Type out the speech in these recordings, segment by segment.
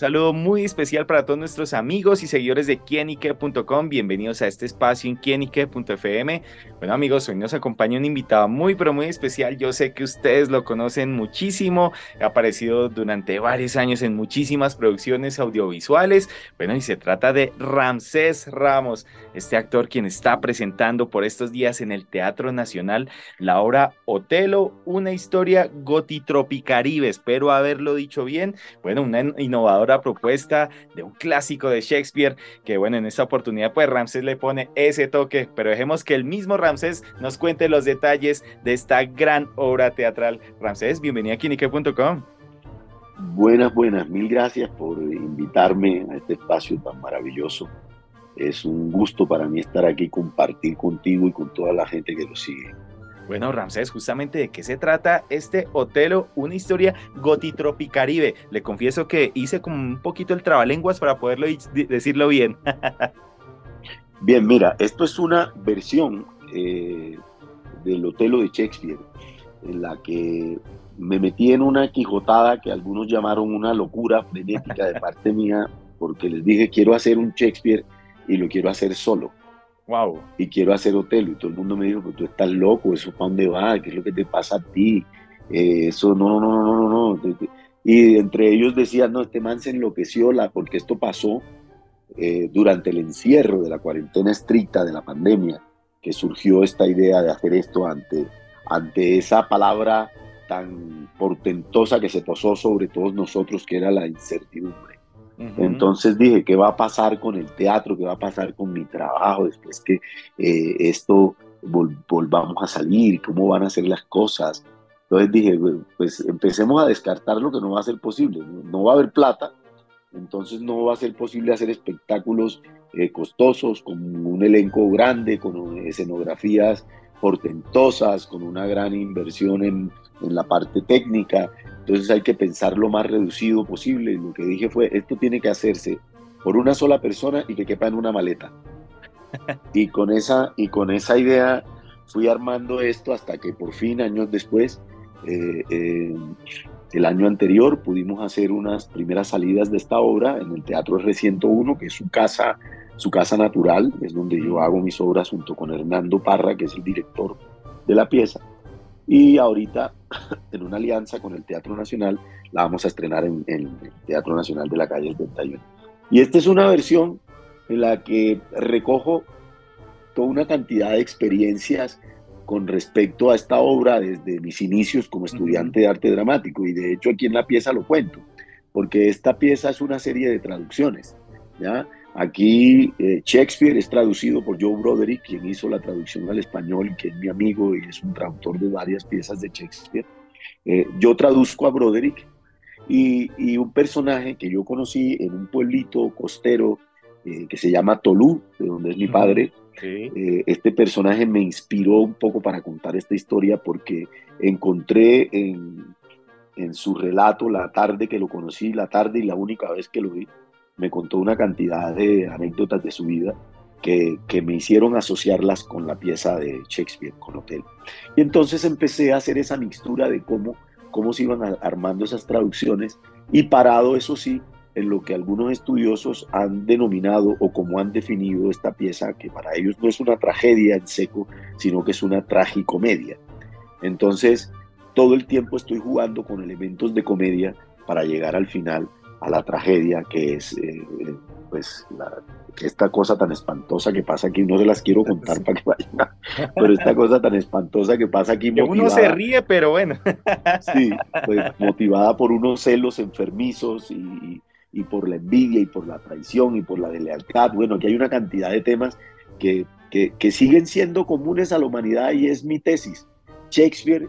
saludo muy especial para todos nuestros amigos y seguidores de quienique.com. Bienvenidos a este espacio en quienique.fm. Bueno amigos, hoy nos acompaña un invitado muy pero muy especial. Yo sé que ustedes lo conocen muchísimo. Ha aparecido durante varios años en muchísimas producciones audiovisuales. Bueno, y se trata de Ramsés Ramos, este actor quien está presentando por estos días en el Teatro Nacional la obra Otelo, una historia gotitropicaribe. Espero haberlo dicho bien. Bueno, una innovadora propuesta de un clásico de Shakespeare, que bueno, en esta oportunidad pues Ramsés le pone ese toque, pero dejemos que el mismo Ramsés nos cuente los detalles de esta gran obra teatral. Ramsés, bienvenido a Kinique.com. Buenas, buenas, mil gracias por invitarme a este espacio tan maravilloso. Es un gusto para mí estar aquí, compartir contigo y con toda la gente que lo sigue. Bueno, Ramsés, justamente de qué se trata este Otelo, una historia gotitropicaribe. Le confieso que hice como un poquito el trabalenguas para poderlo decirlo bien. bien, mira, esto es una versión eh, del Otelo de Shakespeare, en la que me metí en una quijotada que algunos llamaron una locura frenética de parte mía, porque les dije quiero hacer un Shakespeare y lo quiero hacer solo. Y quiero hacer hotel. Y todo el mundo me dijo, pero tú estás loco, eso para dónde va, qué es lo que te pasa a ti. Eh, eso no, no, no, no, no. Y entre ellos decían, no, este man se enloqueció la, porque esto pasó eh, durante el encierro de la cuarentena estricta de la pandemia, que surgió esta idea de hacer esto ante, ante esa palabra tan portentosa que se posó sobre todos nosotros, que era la incertidumbre. Entonces dije, ¿qué va a pasar con el teatro? ¿Qué va a pasar con mi trabajo después que eh, esto volvamos a salir? ¿Cómo van a ser las cosas? Entonces dije, pues empecemos a descartar lo que no va a ser posible. No va a haber plata, entonces no va a ser posible hacer espectáculos eh, costosos, con un elenco grande, con escenografías portentosas, con una gran inversión en, en la parte técnica. Entonces hay que pensar lo más reducido posible. Lo que dije fue, esto tiene que hacerse por una sola persona y que quepa en una maleta. Y con esa, y con esa idea fui armando esto hasta que por fin, años después, eh, eh, el año anterior pudimos hacer unas primeras salidas de esta obra en el Teatro R101, que es su casa, su casa natural, es donde yo hago mis obras junto con Hernando Parra, que es el director de la pieza. Y ahorita, en una alianza con el Teatro Nacional, la vamos a estrenar en, el Teatro Nacional de la calle del 31. Y esta es una versión en la que recojo toda una cantidad de experiencias con respecto a esta obra desde mis inicios como estudiante de arte dramático. Y de hecho aquí en la pieza lo cuento, porque esta pieza es una serie de traducciones. ¿ya? Aquí eh, Shakespeare es traducido por Joe Broderick, quien hizo la traducción al español, que es mi amigo y es un traductor de varias piezas de Shakespeare. Eh, yo traduzco a Broderick y, un personaje que yo conocí en un pueblito costero eh, que se llama Tolú, de donde es mi padre. este personaje me inspiró un poco para contar esta historia porque encontré en, en su relato la tarde que lo conocí, la tarde y la única vez que lo vi, me contó una cantidad de anécdotas de su vida que, que, me hicieron asociarlas con la pieza de Shakespeare, con Hotel. Y entonces empecé a hacer esa mixtura de cómo, cómo se iban armando esas traducciones y parado, eso sí, en lo que algunos estudiosos han denominado o como han definido esta pieza, que para ellos no es una tragedia en seco, sino que es una tragicomedia. Entonces, todo el tiempo estoy jugando con elementos de comedia para llegar al final a la tragedia que es eh, eh, pues esta cosa tan espantosa que pasa aquí, no se las quiero contar para que vayan, pero esta cosa tan espantosa que pasa aquí. Que uno se ríe, pero bueno. Sí, pues, motivada por unos celos enfermizos y, y, por la envidia y por la traición y por la deslealtad. Bueno, aquí hay una cantidad de temas que, que, que siguen siendo comunes a la humanidad y es mi tesis. Shakespeare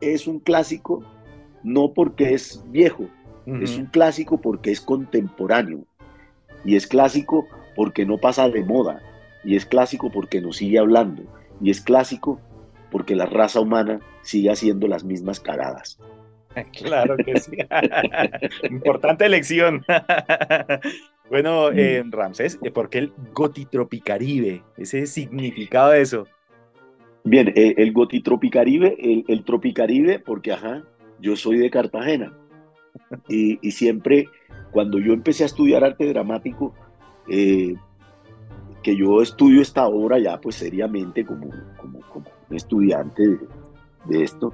es un clásico no porque es viejo, es un clásico porque es contemporáneo. Y es clásico porque no pasa de moda. Y es clásico porque nos sigue hablando. Y es clásico porque la raza humana sigue haciendo las mismas cagadas. Claro que sí. Importante elección. bueno, eh, Ramsés, ¿por qué el gotitropicaribe? Ese significado de eso. Bien, eh, el gotitropicaribe, el, el tropicaribe, porque ajá, yo soy de Cartagena y, siempre cuando yo empecé a estudiar arte dramático, eh, que yo estudio esta obra ya pues seriamente como, como, un estudiante de, esto,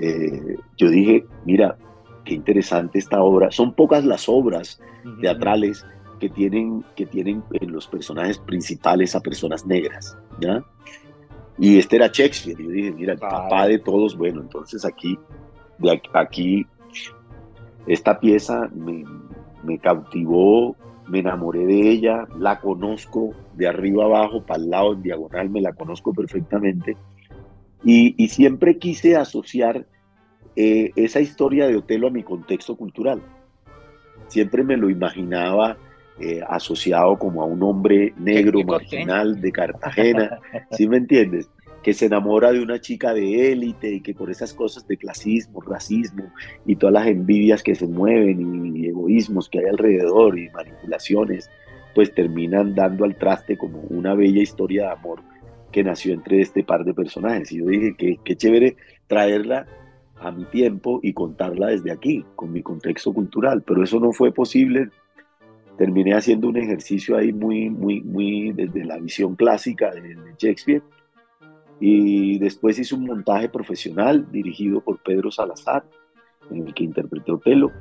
eh, yo dije, mira, qué interesante esta obra. Son pocas las obras teatrales que tienen, que tienen en los personajes principales a personas negras, ¿ya? Y este era Shakespeare. Yo dije, mira, el papá de todos, bueno, entonces aquí, de aquí, esta pieza me, me cautivó, me enamoré de ella, la conozco de arriba abajo, para el lado, en diagonal, me la conozco perfectamente. Y, y siempre quise asociar eh, esa historia de Otelo a mi contexto cultural. Siempre me lo imaginaba eh, asociado como a un hombre negro, marginal de Cartagena, ¿sí me entiendes? Que se enamora de una chica de élite y que por esas cosas de clasismo, racismo y todas las envidias que se mueven y, egoísmos que hay alrededor y manipulaciones, pues terminan dando al traste como una bella historia de amor que nació entre este par de personajes. Y yo dije que qué chévere traerla a mi tiempo y contarla desde aquí, con mi contexto cultural, pero eso no fue posible terminé haciendo un ejercicio ahí muy, muy, muy desde la visión clásica de, Shakespeare. Y después hice un montaje profesional dirigido por Pedro Salazar, en el que interpreté Otelo.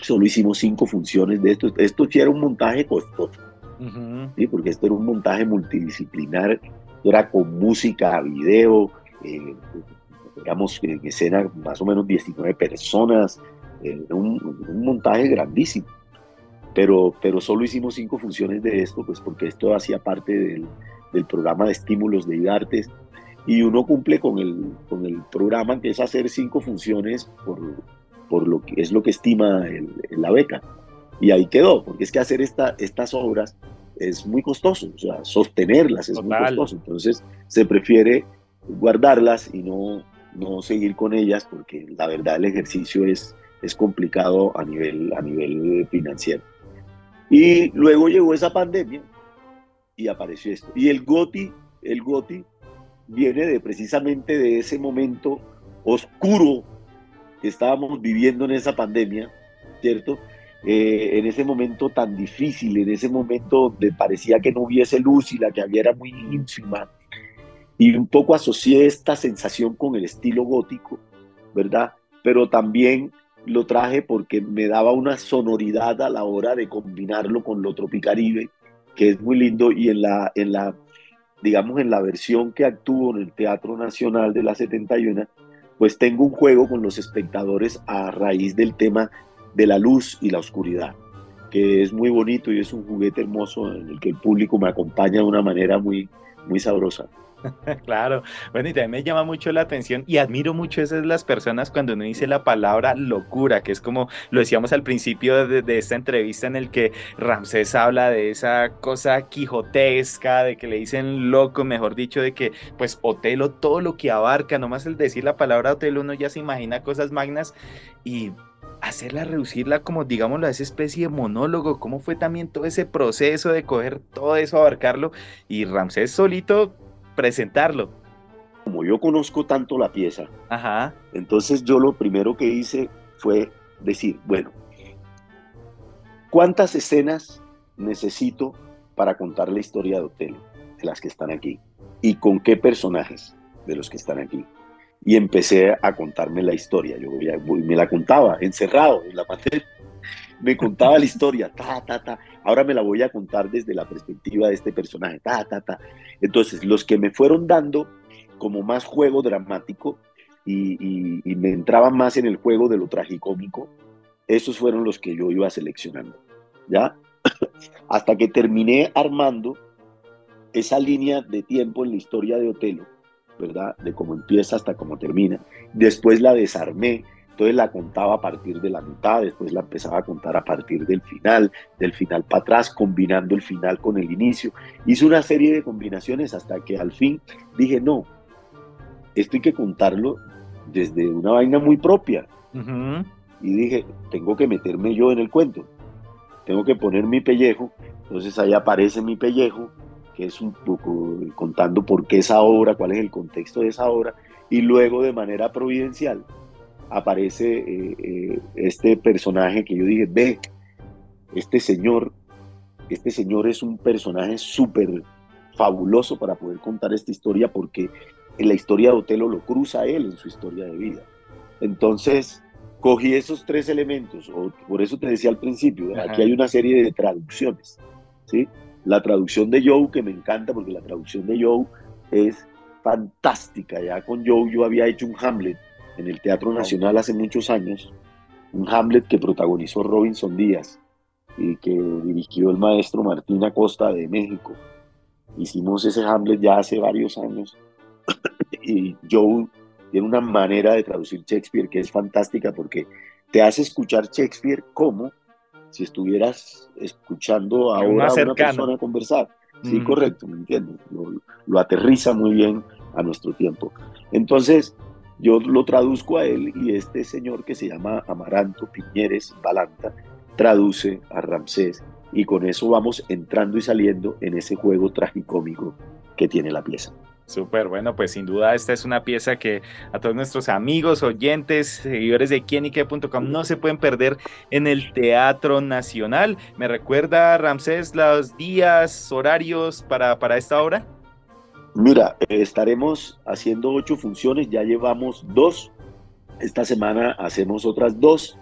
Solo hicimos cinco funciones de esto. Esto sí era un montaje costoso, ¿sí? porque esto era un montaje multidisciplinar, era con música, video, eh, digamos, en escena más o menos 19 personas, eh, un, un montaje grandísimo pero, pero solo hicimos cinco funciones de esto, pues porque esto hacía parte del, del programa de estímulos de IDARTES y uno cumple con el, con el programa que es hacer cinco funciones por, por lo que es lo que estima el, la beca. Y ahí quedó, porque es que hacer esta, estas obras es muy costoso, o sea, sostenerlas es muy costoso. Entonces se prefiere guardarlas y no, no seguir con ellas porque la verdad el ejercicio es, es complicado a nivel, a nivel financiero. Y luego llegó esa pandemia y apareció esto. Y el GOTI, el GOTI viene de precisamente de ese momento oscuro que estábamos viviendo en esa pandemia, ¿cierto? Eh, en ese momento tan difícil, en ese momento donde parecía que no hubiese luz y la que había era muy ínfima. Y un poco asocié esta sensación con el estilo gótico, ¿verdad? Pero también lo traje porque me daba una sonoridad a la hora de combinarlo con lo tropicaribe, que es muy lindo, y en la, en la digamos, en la versión que actúo en el Teatro Nacional de la 71, pues tengo un juego con los espectadores a raíz del tema de la luz y la oscuridad, que es muy bonito y es un juguete hermoso en el que el público me acompaña de una manera muy, muy sabrosa. Claro, bueno, y también me llama mucho la atención y admiro mucho esas las personas cuando uno dice la palabra locura, que es como lo decíamos al principio de, esta entrevista en el que Ramsés habla de esa cosa quijotesca, de que le dicen loco, mejor dicho, de que pues Otelo todo lo que abarca, nomás el decir la palabra Otelo uno ya se imagina cosas magnas y hacerla, reducirla como, digámoslo, a esa especie de monólogo, cómo fue también todo ese proceso de coger todo eso, abarcarlo, y Ramsés solito presentarlo. Como yo conozco tanto la pieza, Ajá. entonces yo lo primero que hice fue decir, bueno, ¿cuántas escenas necesito para contar la historia de Otelo, de las que están aquí? ¿Y con qué personajes de los que están aquí? Y empecé a contarme la historia. Yo me la contaba encerrado en la materia me contaba la historia, ta, ta, ta. Ahora me la voy a contar desde la perspectiva de este personaje, ta, ta, ta. Entonces, los que me fueron dando como más juego dramático y, me entraban más en el juego de lo tragicómico, esos fueron los que yo iba seleccionando, ¿ya? Hasta que terminé armando esa línea de tiempo en la historia de Otelo, ¿verdad? De cómo empieza hasta cómo termina. Después la desarmé entonces la contaba a partir de la mitad, después la empezaba a contar a partir del final, del final para atrás, combinando el final con el inicio. Hice una serie de combinaciones hasta que al fin dije, no, esto hay que contarlo desde una vaina muy propia. Y dije, tengo que meterme yo en el cuento, tengo que poner mi pellejo. Entonces ahí aparece mi pellejo, que es un poco contando por qué esa obra, cuál es el contexto de esa obra, y luego de manera providencial aparece eh, eh, este personaje que yo dije, ve, este señor, este señor es un personaje súper fabuloso para poder contar esta historia porque en la historia de Otelo lo cruza él en su historia de vida. Entonces, cogí esos tres elementos, o por eso te decía al principio, aquí hay una serie de traducciones, ¿sí? La traducción de Joe, que me encanta porque la traducción de Joe es fantástica. Ya con Joe yo había hecho un Hamlet en el Teatro Nacional hace muchos años, un Hamlet que protagonizó Robinson Díaz y que dirigió el maestro Martín Acosta de México. Hicimos ese Hamlet ya hace varios años y Joe tiene una manera de traducir Shakespeare que es fantástica porque te hace escuchar Shakespeare como si estuvieras escuchando a una persona conversar. Sí, correcto, ¿me entiendes? lo, aterriza muy bien a nuestro tiempo. Entonces, yo lo traduzco a él y este señor que se llama Amaranto Piñeres Balanta traduce a Ramsés y con eso vamos entrando y saliendo en ese juego tragicómico que tiene la pieza. Súper, bueno, pues sin duda esta es una pieza que a todos nuestros amigos, oyentes, seguidores de quienique.com no se pueden perder en el Teatro Nacional. ¿Me recuerda, Ramsés, los días, horarios para, para esta obra? Mira, estaremos haciendo ocho funciones, ya llevamos dos. Esta semana hacemos otras dos.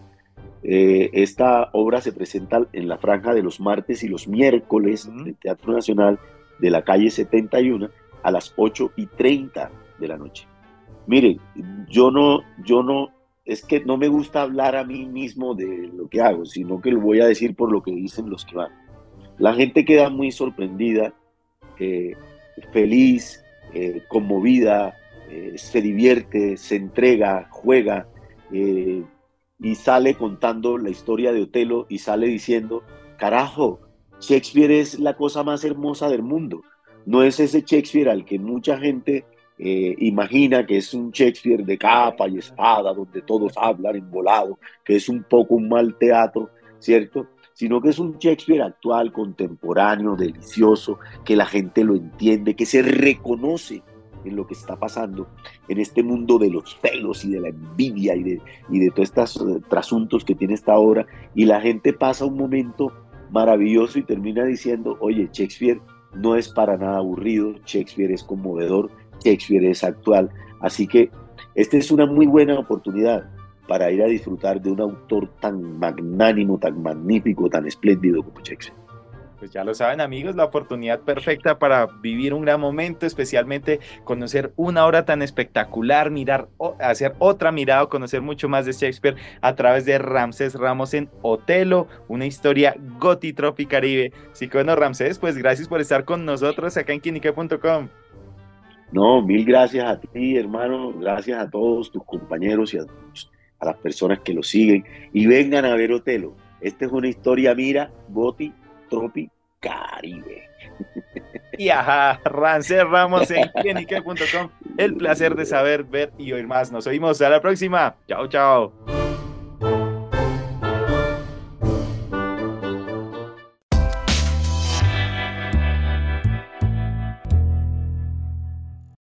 Eh, esta obra se presenta en la franja de los martes y los miércoles del Teatro Nacional de la calle 71 a las 8 y 30 de la noche. Miren, yo no, yo no, es que no me gusta hablar a mí mismo de lo que hago, sino que lo voy a decir por lo que dicen los que van. La gente queda muy sorprendida, eh, feliz, eh, conmovida, eh, se divierte, se entrega, juega y sale contando la historia de Otelo y sale diciendo, carajo, Shakespeare es la cosa más hermosa del mundo no es ese Shakespeare al que mucha gente eh, imagina que es un Shakespeare de capa y espada, donde todos hablan en volado, que es un poco un mal teatro, ¿cierto? Sino que es un Shakespeare actual, contemporáneo, delicioso, que la gente lo entiende, que se reconoce en lo que está pasando en este mundo de los celos y de la envidia y de, y de todos estos eh, trasuntos que tiene esta obra. Y la gente pasa un momento maravilloso y termina diciendo, oye, Shakespeare no es para nada aburrido, Shakespeare es conmovedor, Shakespeare es actual, así que esta es una muy buena oportunidad para ir a disfrutar de un autor tan magnánimo, tan magnífico, tan espléndido como Shakespeare. Pues ya lo saben amigos, la oportunidad perfecta para vivir un gran momento, especialmente conocer una obra tan espectacular, mirar, hacer otra mirada, conocer mucho más de Shakespeare a través de Ramsés Ramos en Otelo, una historia goti caribe. Así que bueno, Ramsés, pues gracias por estar con nosotros acá en quinique.com. No, mil gracias a ti, hermano, gracias a todos tus compañeros y a, a las personas que lo siguen y vengan a ver Otelo. Esta es una historia, mira, goti Tropi Caribe. Y ajá, Rancé Ramos en clinique.com. El placer de saber, ver y oír más. Nos oímos a la próxima. Chao, chao.